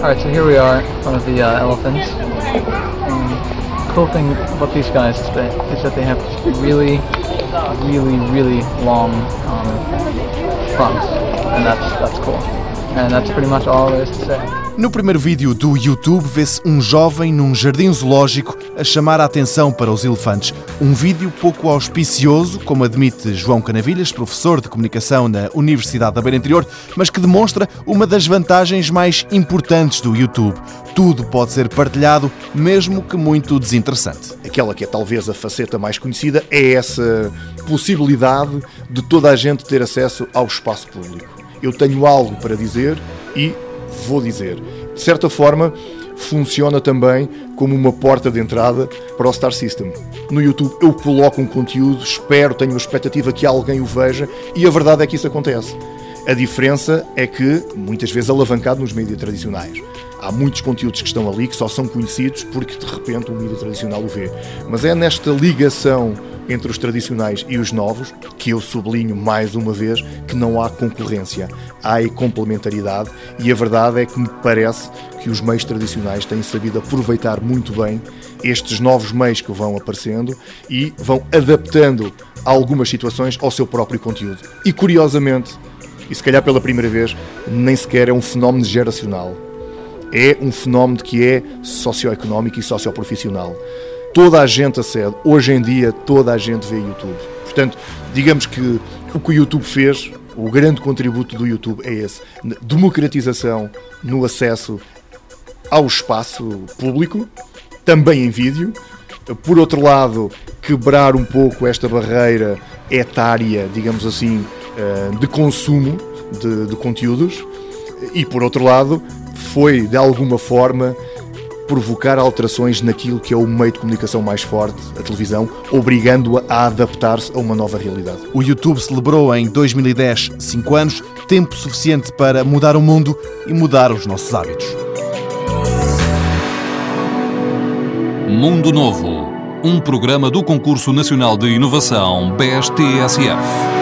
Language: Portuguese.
Alright, so here we are front of the uh, elephants. And cool thing about these guys is that, is that they have really, really, really long um, fronts, and that's that's cool. And that's pretty much all there is to say. No primeiro vídeo do YouTube vê-se um jovem num jardim zoológico a chamar a atenção para os elefantes. Um vídeo pouco auspicioso, como admite João Canavilhas, professor de comunicação na Universidade da Beira Interior, mas que demonstra uma das vantagens mais importantes do YouTube. Tudo pode ser partilhado, mesmo que muito desinteressante. Aquela que é talvez a faceta mais conhecida é essa possibilidade de toda a gente ter acesso ao espaço público. Eu tenho algo para dizer e vou dizer. De certa forma, funciona também como uma porta de entrada para o Star System. No YouTube eu coloco um conteúdo, espero, tenho a expectativa que alguém o veja e a verdade é que isso acontece. A diferença é que, muitas vezes, alavancado nos mídias tradicionais. Há muitos conteúdos que estão ali que só são conhecidos porque de repente o mídia tradicional o vê. Mas é nesta ligação entre os tradicionais e os novos que eu sublinho mais uma vez que não há concorrência, há complementaridade e a verdade é que me parece que os meios tradicionais têm sabido aproveitar muito bem estes novos meios que vão aparecendo e vão adaptando algumas situações ao seu próprio conteúdo. E curiosamente, e se calhar pela primeira vez, nem sequer é um fenómeno geracional. É um fenómeno que é socioeconómico e socioprofissional. Toda a gente acede, hoje em dia toda a gente vê YouTube. Portanto, digamos que o que o YouTube fez, o grande contributo do YouTube é esse: democratização no acesso ao espaço público, também em vídeo. Por outro lado, quebrar um pouco esta barreira etária, digamos assim, eh, de consumo de, de conteúdos e, por outro lado, foi de alguma forma provocar alterações naquilo que é o meio de comunicação mais forte, a televisão, obrigando-a a, adaptar-se a uma nova realidade. O YouTube celebrou em 2010 5 anos, tempo suficiente para mudar o mundo e mudar os nossos hábitos. Mundo Novo, um programa do Concurso Nacional de Inovação BSTSF.